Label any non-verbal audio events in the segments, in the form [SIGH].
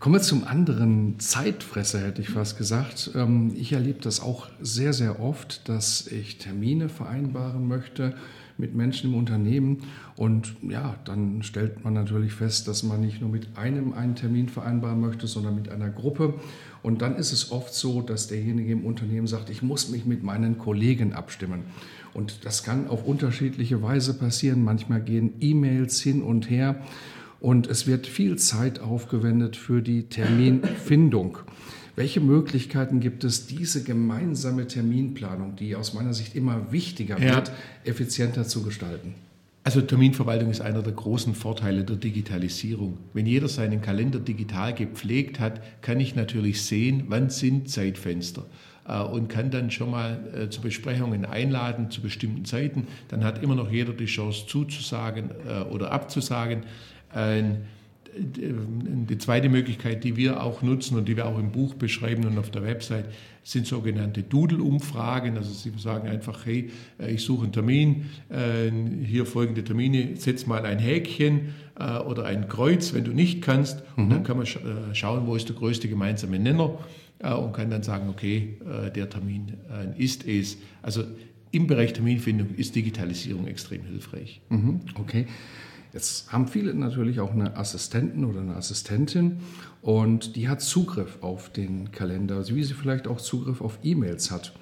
Kommen wir zum anderen Zeitfresser, hätte ich fast gesagt. Ähm, ich erlebe das auch sehr, sehr oft, dass ich Termine vereinbaren möchte mit Menschen im Unternehmen. Und ja, dann stellt man natürlich fest, dass man nicht nur mit einem einen Termin vereinbaren möchte, sondern mit einer Gruppe. Und dann ist es oft so, dass derjenige im Unternehmen sagt, ich muss mich mit meinen Kollegen abstimmen. Und das kann auf unterschiedliche Weise passieren. Manchmal gehen E-Mails hin und her. Und es wird viel Zeit aufgewendet für die Terminfindung. Welche Möglichkeiten gibt es, diese gemeinsame Terminplanung, die aus meiner Sicht immer wichtiger ja. wird, effizienter zu gestalten? Also Terminverwaltung ist einer der großen Vorteile der Digitalisierung. Wenn jeder seinen Kalender digital gepflegt hat, kann ich natürlich sehen, wann sind Zeitfenster äh, und kann dann schon mal äh, zu Besprechungen einladen zu bestimmten Zeiten. Dann hat immer noch jeder die Chance zuzusagen äh, oder abzusagen. Die zweite Möglichkeit, die wir auch nutzen und die wir auch im Buch beschreiben und auf der Website, sind sogenannte Doodle-Umfragen. Also Sie sagen einfach, hey, äh, ich suche einen Termin, äh, hier folgende Termine, setz mal ein Häkchen äh, oder ein Kreuz, wenn du nicht kannst. Mhm. Und dann kann man schauen, wo ist der größte gemeinsame Nenner und kann dann sagen, okay, der Termin ist es. Also im Bereich Terminfindung ist Digitalisierung extrem hilfreich. Mhm. Okay. Jetzt haben viele natürlich auch eine Assistenten oder eine Assistentin und die hat Zugriff auf den Kalender, wie sie vielleicht auch Zugriff auf E-Mails hat.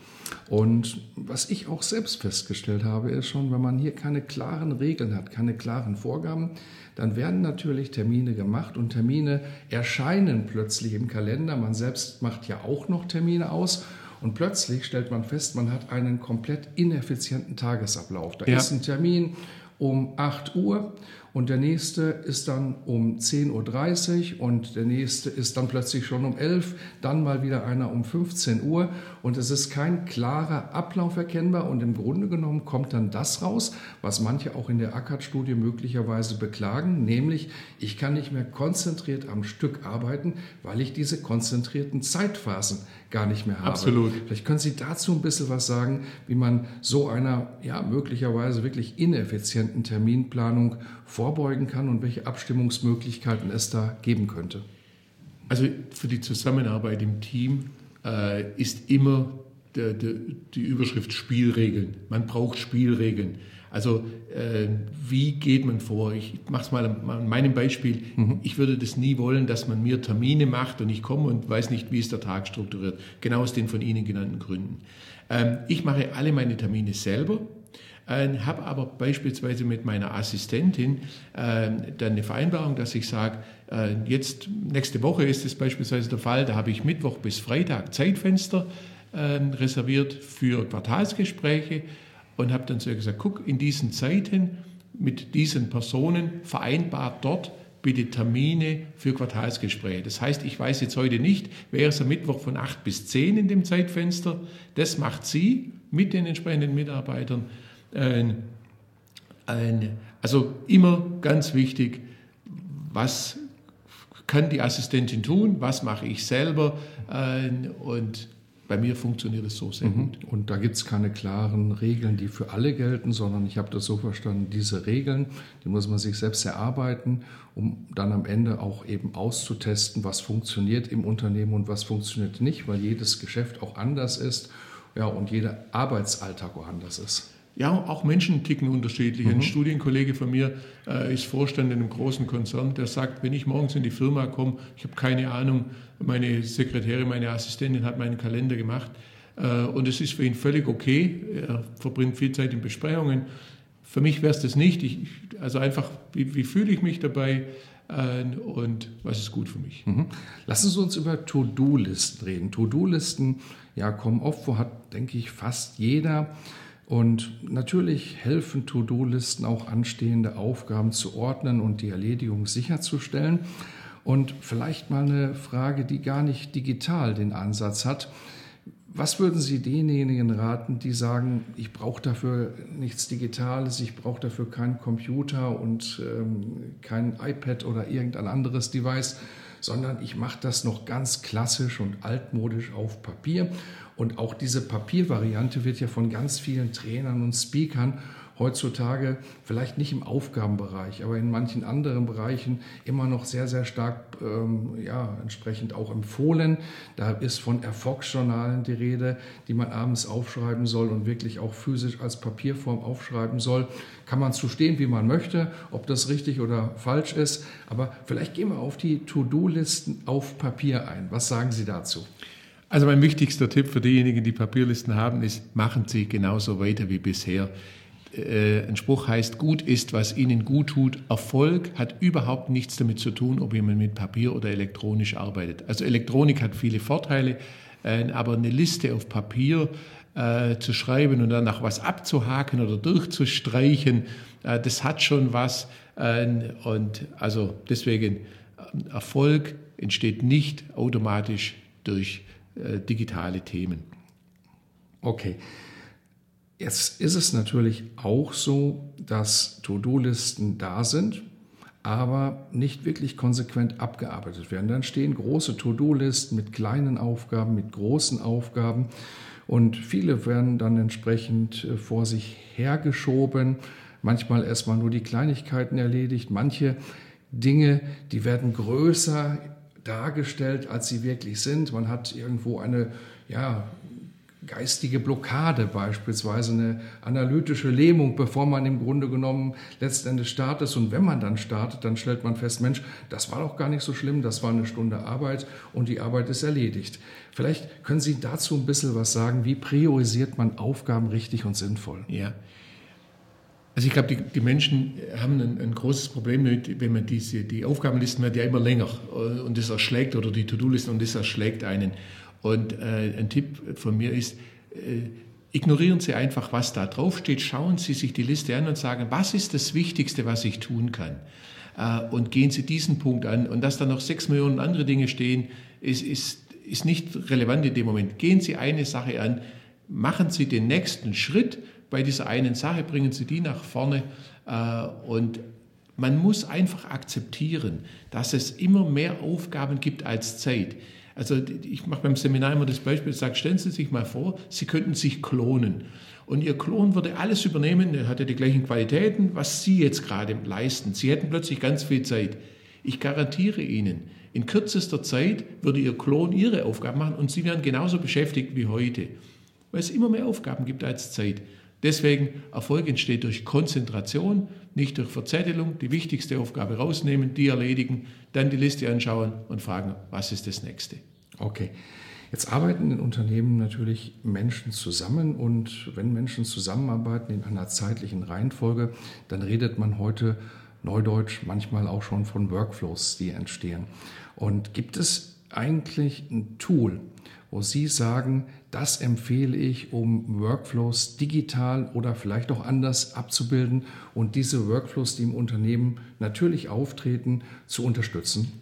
Und was ich auch selbst festgestellt habe, ist schon, wenn man hier keine klaren Regeln hat, keine klaren Vorgaben, dann werden natürlich Termine gemacht und Termine erscheinen plötzlich im Kalender. Man selbst macht ja auch noch Termine aus und plötzlich stellt man fest, man hat einen komplett ineffizienten Tagesablauf. Da ja. ist ein Termin um 8 Uhr und der nächste ist dann um 10.30 Uhr und der nächste ist dann plötzlich schon um 11 Uhr, dann mal wieder einer um 15 Uhr und es ist kein klarer Ablauf erkennbar und im Grunde genommen kommt dann das raus, was manche auch in der ACAD-Studie möglicherweise beklagen, nämlich ich kann nicht mehr konzentriert am Stück arbeiten, weil ich diese konzentrierten Zeitphasen gar nicht mehr habe. Absolut. Vielleicht können Sie dazu ein bisschen was sagen, wie man so einer ja möglicherweise wirklich ineffizienten Terminplanung vorbeugen kann und welche Abstimmungsmöglichkeiten es da geben könnte. Also für die Zusammenarbeit im Team äh, ist immer der, der, die Überschrift Spielregeln. Man braucht Spielregeln. Also äh, wie geht man vor? Ich mache es mal an meinem Beispiel. Mhm. Ich würde das nie wollen, dass man mir Termine macht und ich komme und weiß nicht, wie ist der Tag strukturiert. Genau aus den von Ihnen genannten Gründen. Ähm, ich mache alle meine Termine selber. Äh, habe aber beispielsweise mit meiner Assistentin äh, dann eine Vereinbarung, dass ich sage, äh, jetzt nächste Woche ist es beispielsweise der Fall, da habe ich Mittwoch bis Freitag Zeitfenster äh, reserviert für Quartalsgespräche und habe dann so gesagt, guck, in diesen Zeiten mit diesen Personen vereinbart dort bitte Termine für Quartalsgespräche. Das heißt, ich weiß jetzt heute nicht, wer ist am Mittwoch von 8 bis 10 in dem Zeitfenster. Das macht sie mit den entsprechenden Mitarbeitern. Ein, ein, also immer ganz wichtig, was kann die Assistentin tun, was mache ich selber und bei mir funktioniert es so sehr mhm. gut. Und da gibt es keine klaren Regeln, die für alle gelten, sondern ich habe das so verstanden, diese Regeln, die muss man sich selbst erarbeiten, um dann am Ende auch eben auszutesten, was funktioniert im Unternehmen und was funktioniert nicht, weil jedes Geschäft auch anders ist ja, und jeder Arbeitsalltag auch anders ist. Ja, auch Menschen ticken unterschiedlich. Mhm. Ein Studienkollege von mir äh, ist Vorstand in einem großen Konzern, der sagt, wenn ich morgens in die Firma komme, ich habe keine Ahnung, meine Sekretärin, meine Assistentin hat meinen Kalender gemacht äh, und es ist für ihn völlig okay. Er verbringt viel Zeit in Besprechungen. Für mich wäre es das nicht. Ich, also einfach, wie, wie fühle ich mich dabei? Äh, und was ist gut für mich. Mhm. Lassen Sie uns über To-Do-Listen reden. To-Do-Listen ja, kommen oft vor, hat, denke ich, fast jeder. Und natürlich helfen To-Do-Listen auch anstehende Aufgaben zu ordnen und die Erledigung sicherzustellen. Und vielleicht mal eine Frage, die gar nicht digital den Ansatz hat. Was würden Sie denjenigen raten, die sagen, ich brauche dafür nichts Digitales, ich brauche dafür keinen Computer und ähm, kein iPad oder irgendein anderes Device, sondern ich mache das noch ganz klassisch und altmodisch auf Papier. Und auch diese Papiervariante wird ja von ganz vielen Trainern und Speakern heutzutage vielleicht nicht im Aufgabenbereich, aber in manchen anderen Bereichen immer noch sehr, sehr stark ähm, ja, entsprechend auch empfohlen. Da ist von Erfolgsjournalen die Rede, die man abends aufschreiben soll und wirklich auch physisch als Papierform aufschreiben soll. Kann man zu stehen, wie man möchte, ob das richtig oder falsch ist. Aber vielleicht gehen wir auf die To-Do-Listen auf Papier ein. Was sagen Sie dazu? Also mein wichtigster Tipp für diejenigen, die Papierlisten haben, ist, machen Sie genauso weiter wie bisher äh, ein Spruch heißt, gut ist, was Ihnen gut tut. Erfolg hat überhaupt nichts damit zu tun, ob jemand mit Papier oder elektronisch arbeitet. Also Elektronik hat viele Vorteile, äh, aber eine Liste auf Papier äh, zu schreiben und danach was abzuhaken oder durchzustreichen, das hat schon was. Äh, und also deswegen, äh, Erfolg entsteht nicht automatisch durch digitale Themen. Okay. Jetzt ist es natürlich auch so, dass To-Do-Listen da sind, aber nicht wirklich konsequent abgearbeitet werden. Dann stehen große To-Do-Listen mit kleinen Aufgaben, mit großen Aufgaben und viele werden dann entsprechend äh, vor sich hergeschoben. Manchmal erstmal nur die Kleinigkeiten erledigt. Manche Dinge, die werden größer dargestellt, als sie wirklich sind. Man hat irgendwo eine ja, geistige Blockade beispielsweise, eine analytische Lähmung, bevor man im Grunde genommen letztendlich startet. Und wenn man dann startet, dann stellt man fest, Mensch, das war doch gar nicht so schlimm, das war eine Stunde Arbeit und die Arbeit ist erledigt. Vielleicht können Sie dazu ein bisschen was sagen, wie priorisiert man Aufgaben richtig und sinnvoll? Ja. Also ich glaube, die, die, Menschen haben ein, ein, großes Problem mit, wenn man diese, die Aufgabenlisten wird ja immer länger und das erschlägt oder die To-Do-Listen und das erschlägt einen. Und äh, ein Tipp von mir ist, äh, ignorieren Sie einfach, was da draufsteht. Schauen Sie sich die Liste an und sagen, was ist das Wichtigste, was ich tun kann? Äh, und gehen Sie diesen Punkt an. Und dass da noch sechs Millionen andere Dinge stehen, ist, ist, ist nicht relevant in dem Moment. Gehen Sie eine Sache an, machen Sie den nächsten Schritt bei dieser einen Sache, bringen Sie die nach vorne äh, und man muss einfach akzeptieren, dass es immer mehr Aufgaben gibt als Zeit. Also ich mache beim Seminar immer das Beispiel, ich sage, stellen Sie sich mal vor, Sie könnten sich klonen. Und Ihr Klon würde alles übernehmen, er hat ja die gleichen Qualitäten, was Sie jetzt gerade leisten. Sie hätten plötzlich ganz viel Zeit. Ich garantiere Ihnen, in kürzester Zeit würde Ihr Klon Ihre Aufgaben machen und Sie wären genauso beschäftigt wie heute, weil es immer mehr Aufgaben gibt als Zeit. Deswegen, Erfolg entsteht durch Konzentration, nicht durch Verzettelung. Die wichtigste Aufgabe rausnehmen, die erledigen, dann die Liste anschauen und fragen, was ist das nächste. Okay. Jetzt arbeiten in Unternehmen natürlich Menschen zusammen und wenn Menschen zusammenarbeiten in einer zeitlichen Reihenfolge, dann redet man heute neudeutsch manchmal auch schon von Workflows, die entstehen. Und gibt es eigentlich ein Tool, wo Sie sagen, das empfehle ich, um Workflows digital oder vielleicht auch anders abzubilden und diese Workflows, die im Unternehmen natürlich auftreten, zu unterstützen?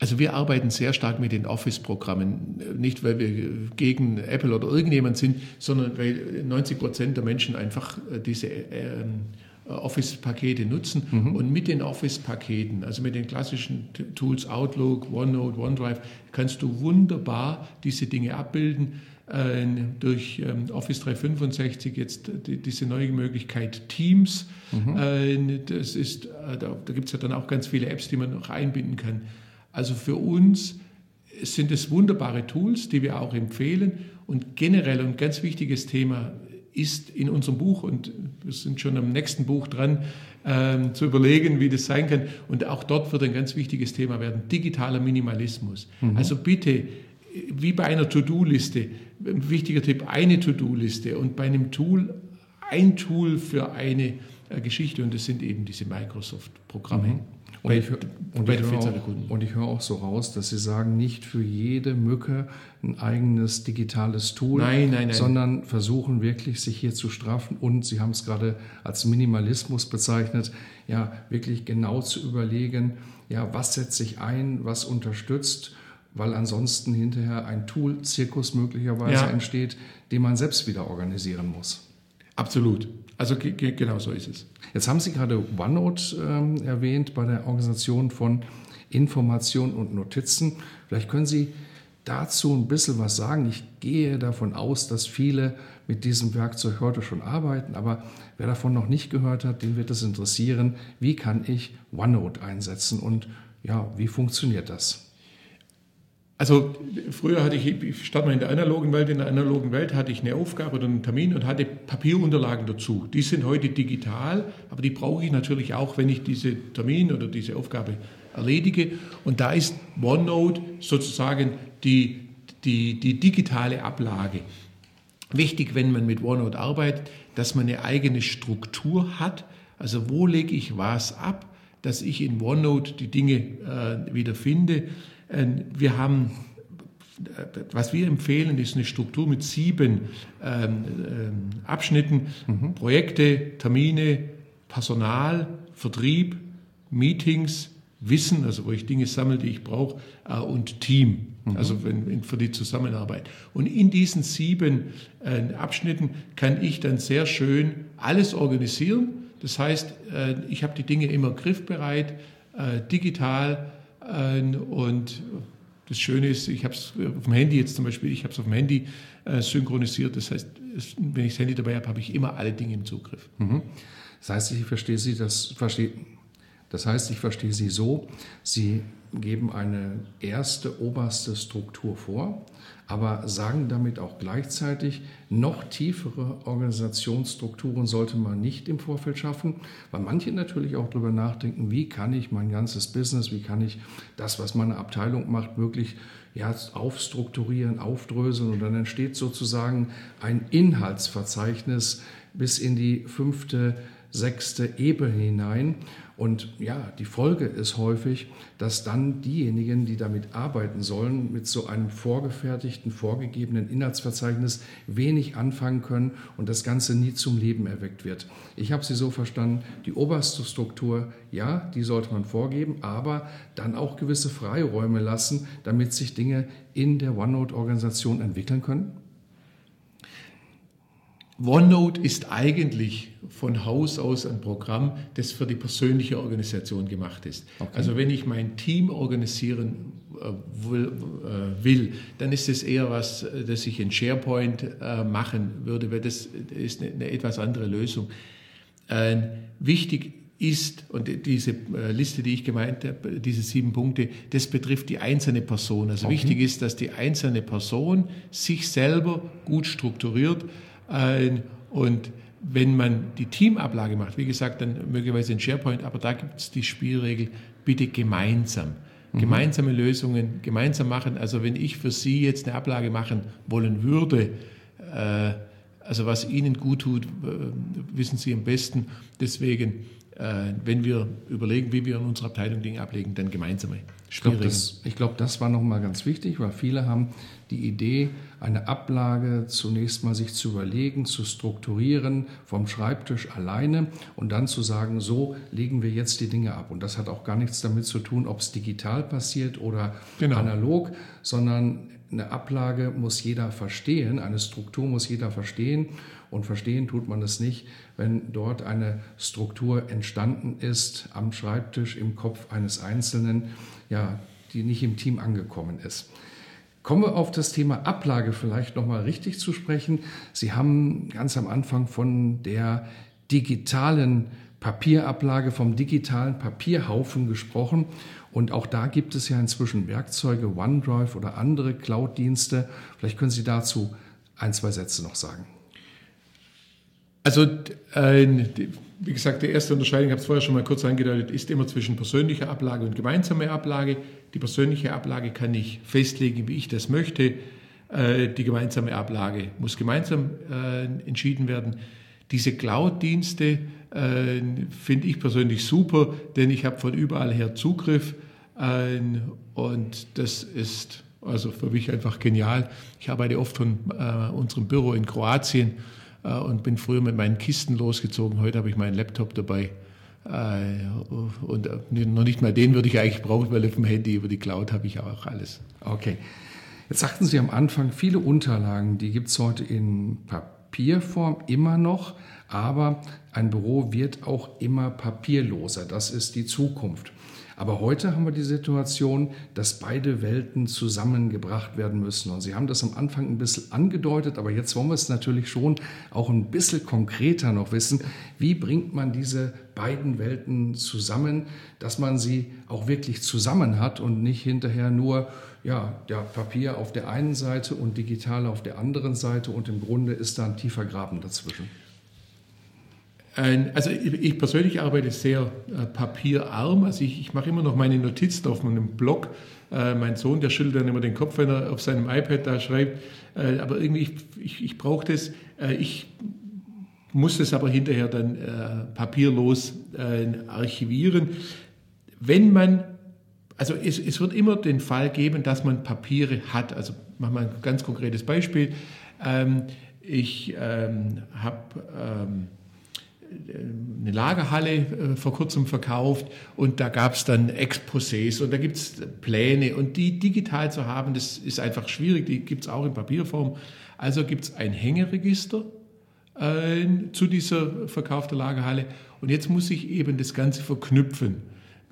Also wir arbeiten sehr stark mit den Office-Programmen, nicht weil wir gegen Apple oder irgendjemand sind, sondern weil 90 Prozent der Menschen einfach äh, diese ähm, Office-Pakete nutzen. Mhm. Und mit den Office-Paketen, also mit den klassischen Tools Outlook, OneNote, OneDrive, kannst du wunderbar diese Dinge abbilden. Äh, durch ähm, Office 365 jetzt diese neue Möglichkeit Teams. Mhm. Äh, das ist, da, da gibt es ja dann auch ganz viele Apps, die man noch einbinden kann. Also für uns sind es wunderbare Tools, die wir auch empfehlen. Und generell ein ganz wichtiges Thema ist in unserem Buch, und wir sind schon am nächsten Buch dran, ähm, zu überlegen, wie das sein kann. Und auch dort wird ein ganz wichtiges Thema werden, digitaler Minimalismus. Mhm. Also bitte, wie bei einer To-Do-Liste, ein wichtiger Tipp, eine To-Do-Liste und bei einem Tool ein Tool für eine äh, Geschichte und das sind eben diese Microsoft-Programme. Mhm. Und, ich, und, ich auch, und ich höre auch so raus, dass Sie sagen, nicht für jede Mücke ein eigenes digitales Tool, nein, nein, nein. sondern versuchen wirklich, sich hier zu straffen und Sie haben es gerade als Minimalismus bezeichnet, ja, wirklich genau zu überlegen, ja, was setzt sich ein, was unterstützt, weil ansonsten hinterher ein Tool-Zirkus möglicherweise ja. entsteht, den man selbst wieder organisieren muss. Absolut. Also genau so ist es. Jetzt haben Sie gerade OneNote ähm, erwähnt bei der Organisation von Informationen und Notizen. Vielleicht können Sie dazu ein bisschen was sagen. Ich gehe davon aus, dass viele mit diesem Werkzeug heute schon arbeiten, aber wer davon noch nicht gehört hat, den wird es interessieren. Wie kann ich OneNote einsetzen und ja, wie funktioniert das? Also früher hatte ich, ich starte mal in der analogen Welt, in der analogen Welt hatte ich eine Aufgabe oder einen Termin und hatte Papierunterlagen dazu. Die sind heute digital, aber die brauche ich natürlich auch, wenn ich diese Termin oder diese Aufgabe erledige. Und da ist OneNote sozusagen die, die, die digitale Ablage. Wichtig, wenn man mit OneNote arbeitet, dass man eine eigene Struktur hat. Also wo lege ich was ab, dass ich in OneNote die Dinge äh, wieder finde wir haben, äh, was wir empfehlen, ist eine Struktur mit sieben ähm, ähm, Abschnitten. Mhm. Projekte, Termine, Personal, Vertrieb, Meetings, Wissen, also wo ich Dinge sammle, die ich brauche, äh, und Team, mhm. also wenn, für die Zusammenarbeit. Und in diesen sieben äh, Abschnitten kann ich dann sehr schön alles organisieren. Das heißt, äh, ich habe die Dinge immer griffbereit, äh, digital, und das Schöne ist, ich habe es auf dem Handy jetzt zum Beispiel, ich habe es auf dem Handy äh, synchronisiert. Das heißt, wenn ich das Handy dabei habe, habe ich immer alle Dinge im Zugriff. Mhm. Das heißt, ich verstehe Sie, das verstehe, das heißt, ich verstehe Sie so, Sie geben eine erste oberste Struktur vor, aber sagen damit auch gleichzeitig, noch tiefere Organisationsstrukturen sollte man nicht im Vorfeld schaffen, weil manche natürlich auch darüber nachdenken, wie kann ich mein ganzes Business, wie kann ich das, was meine Abteilung macht, wirklich ja, aufstrukturieren, aufdröseln. Und dann entsteht sozusagen ein Inhaltsverzeichnis bis in die fünfte, sechste Ebene hinein. Und ja, die Folge ist häufig, dass dann diejenigen, die damit arbeiten sollen, mit so einem vorgefertigten, vorgegebenen Inhaltsverzeichnis wenig anfangen können und das Ganze nie zum Leben erweckt wird. Ich habe Sie so verstanden, die oberste Struktur, ja, die sollte man vorgeben, aber dann auch gewisse Freiräume lassen, damit sich Dinge in der OneNote-Organisation entwickeln können? OneNote ist eigentlich von Haus aus ein Programm, das für die persönliche Organisation gemacht ist. Okay. Also wenn ich mein Team organisieren äh, will, äh, will, dann ist es eher was, äh, das ich in SharePoint machen würde, weil das ist eine, eine etwas andere Lösung. Wichtig ist, und diese Liste, die ich gemeint habe, diese sieben Punkte, das betrifft die einzelne Person. Also okay. wichtig ist, dass die einzelne Person sich selber gut strukturiert, und wenn man die Teamablage macht, wie gesagt, dann möglicherweise in SharePoint, aber da gibt es die Spielregel, bitte gemeinsam. Mhm. Gemeinsame Lösungen gemeinsam machen. Also wenn ich für Sie jetzt eine Ablage machen wollen würde, äh, also was Ihnen gut tut, äh, wissen Sie am besten. Deswegen, äh, wenn wir überlegen, wie wir in unserer Abteilung Dinge ablegen, dann gemeinsame Spielregeln. Ich glaube, das, glaub, das war nochmal ganz wichtig, weil viele haben die Idee, eine Ablage zunächst mal sich zu überlegen, zu strukturieren vom Schreibtisch alleine und dann zu sagen, so legen wir jetzt die Dinge ab. Und das hat auch gar nichts damit zu tun, ob es digital passiert oder genau. analog, sondern eine Ablage muss jeder verstehen, eine Struktur muss jeder verstehen. Und verstehen tut man es nicht, wenn dort eine Struktur entstanden ist am Schreibtisch, im Kopf eines Einzelnen, ja, die nicht im Team angekommen ist. Kommen wir auf das Thema Ablage vielleicht nochmal richtig zu sprechen. Sie haben ganz am Anfang von der digitalen Papierablage, vom digitalen Papierhaufen gesprochen. Und auch da gibt es ja inzwischen Werkzeuge, OneDrive oder andere Cloud-Dienste. Vielleicht können Sie dazu ein, zwei Sätze noch sagen. Also, äh, wie gesagt, die erste Unterscheidung, ich habe es vorher schon mal kurz angedeutet, ist immer zwischen persönlicher Ablage und gemeinsamer Ablage. Die persönliche Ablage kann ich festlegen, wie ich das möchte. Äh, die gemeinsame Ablage muss gemeinsam äh, entschieden werden. Diese Cloud-Dienste finde ich persönlich super, denn ich habe von überall her Zugriff äh, und das ist also für mich einfach genial. Ich arbeite oft von äh, unserem Büro in Kroatien äh, und bin früher mit meinen Kisten losgezogen. Heute habe ich meinen Laptop dabei. Äh, und äh, noch nicht mal den würde ich eigentlich brauchen, weil auf dem Handy über die Cloud habe ich auch alles. Okay. Jetzt sagten Sie am Anfang, viele Unterlagen, die gibt es heute in Papierform immer noch, aber ein Büro wird auch immer papierloser. Das ist die Zukunft. Aber heute haben wir die Situation, dass beide Welten zusammengebracht werden müssen. Und Sie haben das am Anfang ein bisschen angedeutet, aber jetzt wollen wir es natürlich schon auch ein bisschen konkreter noch wissen. Wie bringt man diese beiden Welten zusammen, dass man sie auch wirklich zusammen hat und nicht hinterher nur ja, der Papier auf der einen Seite und digital auf der anderen Seite und im Grunde ist da ein tiefer Graben dazwischen. Also ich persönlich arbeite sehr äh, papierarm. Also ich, ich, mache immer noch meine Notizen auf meinem Blog. Äh, mein Sohn, der schüttelt dann immer den Kopf, wenn er auf seinem iPad da schreibt. Äh, aber irgendwie, ich, ich, ich brauche das. Äh, ich muss das aber hinterher dann äh, papierlos äh, archivieren. Wenn man, also es, es, wird immer den Fall geben, dass man Papiere hat. Also machen wir ein ganz konkretes Beispiel. Ähm, ich ähm, habe... Ähm, eine Lagerhalle äh, vor kurzem verkauft und da gab es dann Exposés und da gibt es Pläne und die digital zu haben, das ist einfach schwierig, die gibt es auch in Papierform. Also gibt es ein Hängeregister äh, zu dieser verkauften Lagerhalle und jetzt muss ich eben das Ganze verknüpfen.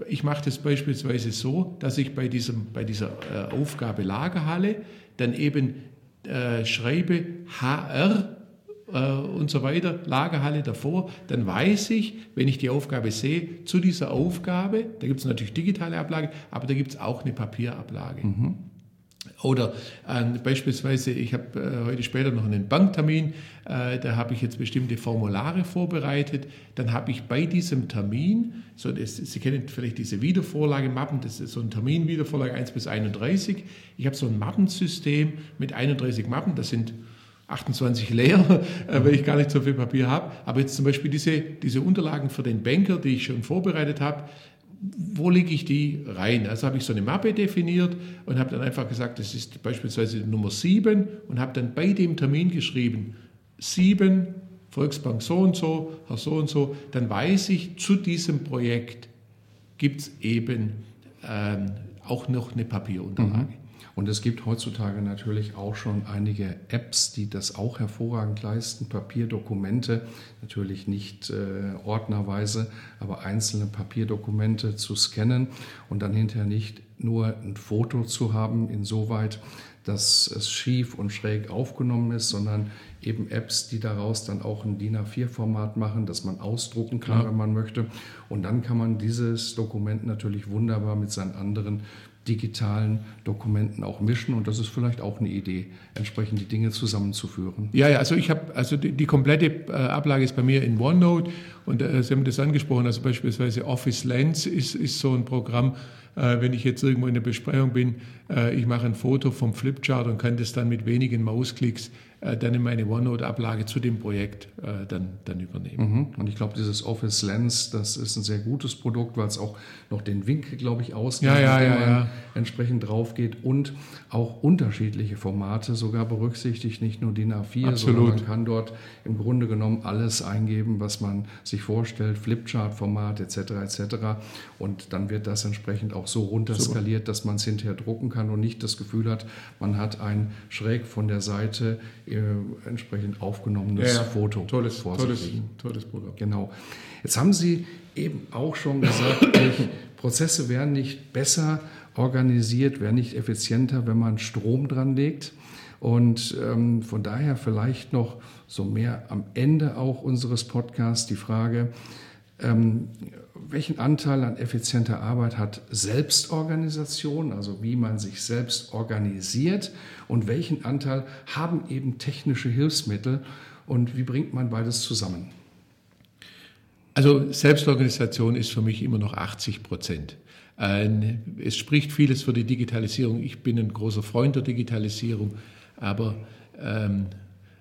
Ich mache das beispielsweise so, dass ich bei, diesem, bei dieser äh, Aufgabe Lagerhalle dann eben äh, schreibe HR und so weiter, Lagerhalle davor, dann weiß ich, wenn ich die Aufgabe sehe, zu dieser Aufgabe, da gibt es natürlich digitale Ablage, aber da gibt es auch eine Papierablage. Mhm. Oder äh, beispielsweise, ich habe äh, heute später noch einen Banktermin, äh, da habe ich jetzt bestimmte Formulare vorbereitet. Dann habe ich bei diesem Termin, so das, Sie kennen vielleicht diese Wiedervorlagemappen, das ist so ein Termin, Wiedervorlage 1 bis 31. Ich habe so ein Mappensystem mit 31 Mappen, das sind 28 leer, weil ich gar nicht so viel Papier habe. Aber jetzt zum Beispiel diese, diese Unterlagen für den Banker, die ich schon vorbereitet habe, wo lege ich die rein? Also habe ich so eine Mappe definiert und habe dann einfach gesagt, das ist beispielsweise Nummer 7 und habe dann bei dem Termin geschrieben, 7, Volksbank so und so, Herr so und so, dann weiß ich, zu diesem Projekt gibt es eben ähm, auch noch eine Papierunterlage. Mhm. Und es gibt heutzutage natürlich auch schon einige Apps, die das auch hervorragend leisten. Papierdokumente, natürlich nicht äh, ordnerweise, aber einzelne Papierdokumente zu scannen und dann hinterher nicht nur ein Foto zu haben, insoweit, dass es schief und schräg aufgenommen ist, sondern eben Apps, die daraus dann auch ein DIN A4-Format machen, dass man ausdrucken kann, ja. wenn man möchte. Und dann kann man dieses Dokument natürlich wunderbar mit seinen anderen digitalen Dokumenten auch mischen. Und das ist vielleicht auch eine Idee, entsprechend die Dinge zusammenzuführen. Ja, ja, also ich habe, also die, die, komplette äh, Ablage ist bei mir in OneNote. Und äh, Sie haben das angesprochen, also beispielsweise Office Lens ist, ist so ein Programm, äh, wenn ich jetzt irgendwo in der Besprechung bin, äh, ich mache ein Foto vom Flipchart und kann das dann mit wenigen Mausklicks dann in meine OneNote-Ablage zu dem Projekt äh, dann, dann übernehmen. Mhm. Und ich glaube, dieses Office Lens, das ist ein sehr gutes Produkt, weil es auch noch den Winkel, glaube ich, ausnimmt, ja, ja, ja, ja. entsprechend drauf geht und auch unterschiedliche Formate sogar berücksichtigt, nicht nur DIN A4, Absolut. sondern man kann dort im Grunde genommen alles eingeben, was man sich vorstellt, Flipchart-Format etc. etc. Und dann wird das entsprechend auch so runterskaliert, dass man es hinterher drucken kann und nicht das Gefühl hat, man hat ein schräg von der Seite äh, entsprechend aufgenommenes ja, ja. Foto. Tolles, tolles, tolles Programm. Genau. Jetzt haben Sie eben auch schon gesagt, [COUGHS] Prozesse werden nicht besser organisiert, werden nicht effizienter, wenn man Strom dran legt. Und ähm, von daher vielleicht noch so mehr am Ende auch unseres Podcasts die Frage, ähm, welchen Anteil an effizienter Arbeit hat Selbstorganisation, also wie man sich selbst organisiert und welchen Anteil haben eben technische Hilfsmittel und wie bringt man beides zusammen? Also Selbstorganisation ist für mich immer noch 80 Prozent. Es spricht vieles für die Digitalisierung. Ich bin ein großer Freund der Digitalisierung, aber ähm,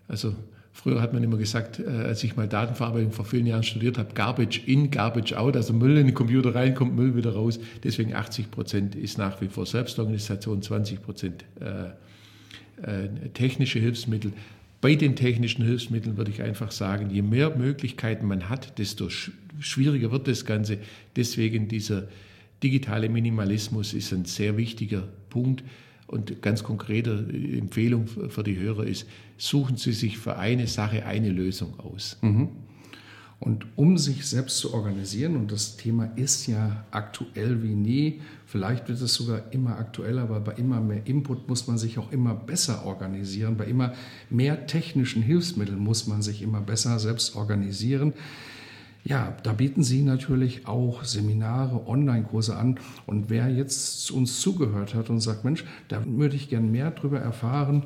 also Früher hat man immer gesagt, äh, als ich mal Datenverarbeitung vor vielen Jahren studiert habe, Garbage in, Garbage out, also Müll in den Computer rein, kommt Müll wieder raus. Deswegen 80 Prozent ist nach wie vor Selbstorganisation, 20 Prozent äh, äh, technische Hilfsmittel. Bei den technischen Hilfsmitteln würde ich einfach sagen, je mehr Möglichkeiten man hat, desto schwieriger wird das Ganze. Deswegen dieser digitale Minimalismus ist ein sehr wichtiger Punkt. Und ganz konkrete Empfehlung für die Hörer ist, suchen Sie sich für eine Sache eine Lösung aus. Mhm. Und um sich selbst zu organisieren, und das Thema ist ja aktuell wie nie, vielleicht wird es sogar immer aktueller, aber bei immer mehr Input muss man sich auch immer besser organisieren, bei immer mehr technischen Hilfsmitteln muss man sich immer besser selbst organisieren. Ja, da bieten Sie natürlich auch Seminare, Online-Kurse an. Und wer jetzt uns zugehört hat und sagt, Mensch, da würde ich gern mehr drüber erfahren,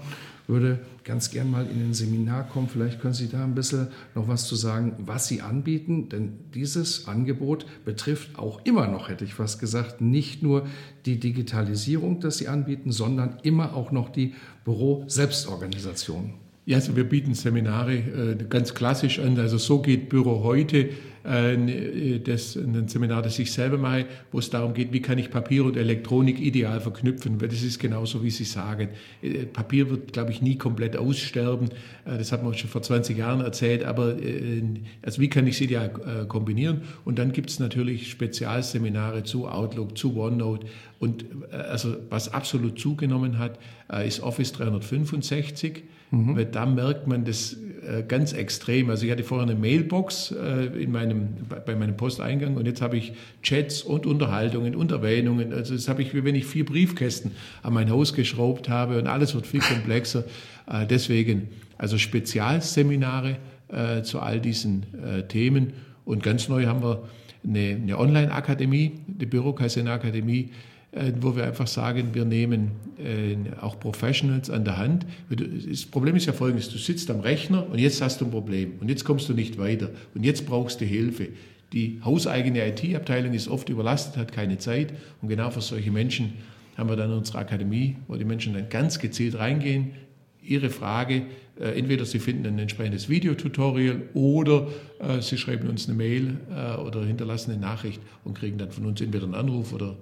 würde ganz gern mal in ein Seminar kommen. Vielleicht können Sie da ein bisschen noch was zu sagen, was Sie anbieten. Denn dieses Angebot betrifft auch immer noch, hätte ich fast gesagt, nicht nur die Digitalisierung, das Sie anbieten, sondern immer auch noch die Büro-Selbstorganisation. Ja, also wir bieten Seminare äh, ganz klassisch an. Also so geht Büro heute. Äh, das, ein Seminar, das ich selber mache, wo es darum geht, wie kann ich Papier und Elektronik ideal verknüpfen. Weil das ist genauso, wie Sie sagen. Äh, Papier wird, glaube ich, nie komplett aussterben. Äh, das hat man schon vor 20 Jahren erzählt. Aber äh, also wie kann ich es ideal äh, kombinieren? Und dann gibt es natürlich Spezialseminare zu Outlook, zu OneNote. Und äh, also was absolut zugenommen hat, ist Office 365. Mhm. Weil da merkt man das äh, ganz extrem. Also ich hatte vorher eine Mailbox äh, in meinem, bei meinem Posteingang und jetzt habe ich Chats und Unterhaltungen und Erwähnungen. Also das habe ich, wie wenn ich vier Briefkästen an mein Haus geschraubt habe und alles wird viel komplexer. Äh, deswegen, also Spezialseminare zu all diesen Themen. Und ganz neu haben wir eine, eine Online-Akademie, die Bürokaizen-Akademie, äh, wo wir einfach sagen, wir nehmen äh, auch Professionals an der Hand. Das Problem ist ja folgendes, du sitzt am Rechner und jetzt hast du ein Problem und jetzt kommst du nicht weiter und jetzt brauchst du Hilfe. Die hauseigene IT-Abteilung ist oft überlastet, hat keine Zeit und genau für solche Menschen haben wir dann unsere Akademie, wo die Menschen dann ganz gezielt reingehen, ihre Frage, äh, entweder sie finden ein entsprechendes Videotutorial oder sie schreiben uns eine Mail oder hinterlassen eine Nachricht und kriegen dann von uns entweder einen Anruf oder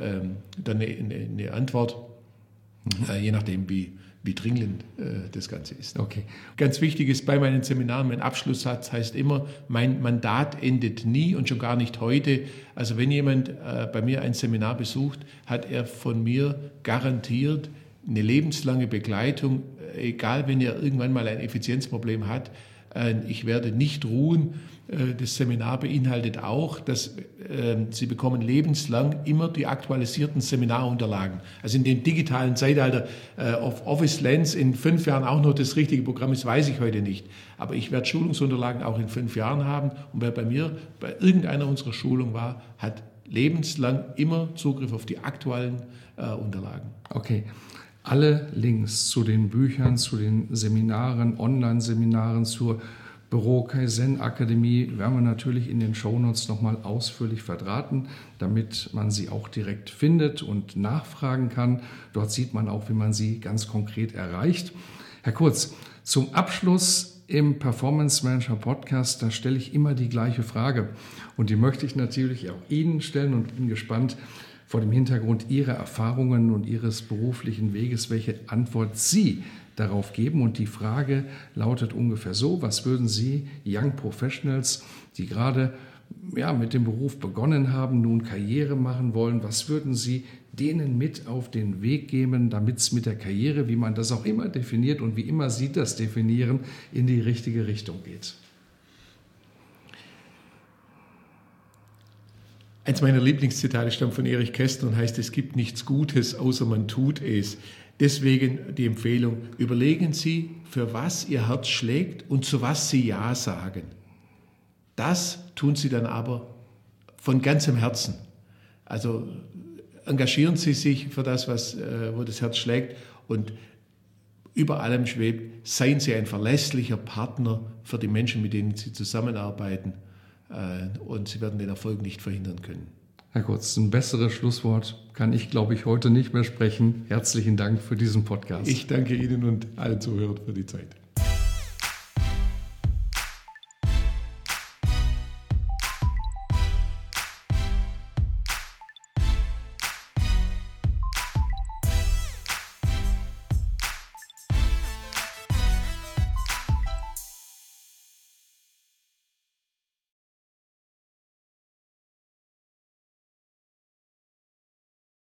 ähm, dann eine, eine Antwort, mhm. äh, je nachdem, wie, wie dringend äh, das Ganze ist. Okay. Ganz wichtig ist bei meinen Seminaren, mein Abschlusssatz heißt immer, mein Mandat endet nie und schon gar nicht heute. Also wenn jemand äh, bei mir ein Seminar besucht, hat er von mir garantiert eine lebenslange Begleitung, äh, egal wenn er irgendwann mal ein Effizienzproblem hat. Äh, ich werde nicht ruhen äh, das Seminar beinhaltet auch, dass ähm, Sie bekommen lebenslang immer die aktualisierten Seminarunterlagen. Also in dem digitalen Zeitalter, äh, auf Office Lens in fünf Jahren auch noch das richtige Programm ist, weiß ich heute nicht. Aber ich werde Schulungsunterlagen auch in fünf Jahren haben. Und wer bei mir bei irgendeiner unserer Schulungen war, hat lebenslang immer Zugriff auf die aktuellen äh, Unterlagen. Okay. Alle Links zu den Büchern, zu den Seminaren, Online-Seminaren, zur Büro Kaizen Akademie werden wir natürlich in den Shownotes nochmal ausführlich verdrahten, damit man sie auch direkt findet und nachfragen kann. Dort sieht man auch, wie man sie ganz konkret erreicht. Herr Kurz, zum Abschluss im Performance Manager Podcast, da stelle ich immer die gleiche Frage und die möchte ich natürlich auch Ihnen stellen und bin gespannt, vor dem Hintergrund Ihrer Erfahrungen und Ihres beruflichen Weges, welche Antwort Sie darauf geben. Und die Frage lautet ungefähr so, was würden Sie Young Professionals, die gerade ja, mit dem Beruf begonnen haben, nun Karriere machen wollen, was würden Sie denen mit auf den Weg geben, damit es mit der Karriere, wie man das auch immer definiert und wie immer Sie das definieren, in die richtige Richtung geht? Eins meiner Lieblingszitate stammt von Erich Kästner und heißt, es gibt nichts Gutes, außer man tut es. Deswegen die Empfehlung, überlegen Sie, für was Ihr Herz schlägt und zu was Sie Ja sagen. Das tun Sie dann aber von ganzem Herzen. Also engagieren Sie sich für das, was, äh, wo das Herz schlägt und über allem schwebt, seien Sie ein verlässlicher Partner für die Menschen, mit denen Sie zusammenarbeiten und Sie werden den Erfolg nicht verhindern können. Herr Kurz, ein besseres Schlusswort kann ich, glaube ich, heute nicht mehr sprechen. Herzlichen Dank für diesen Podcast. Ich danke Ihnen und allen Zuhörern für die Zeit.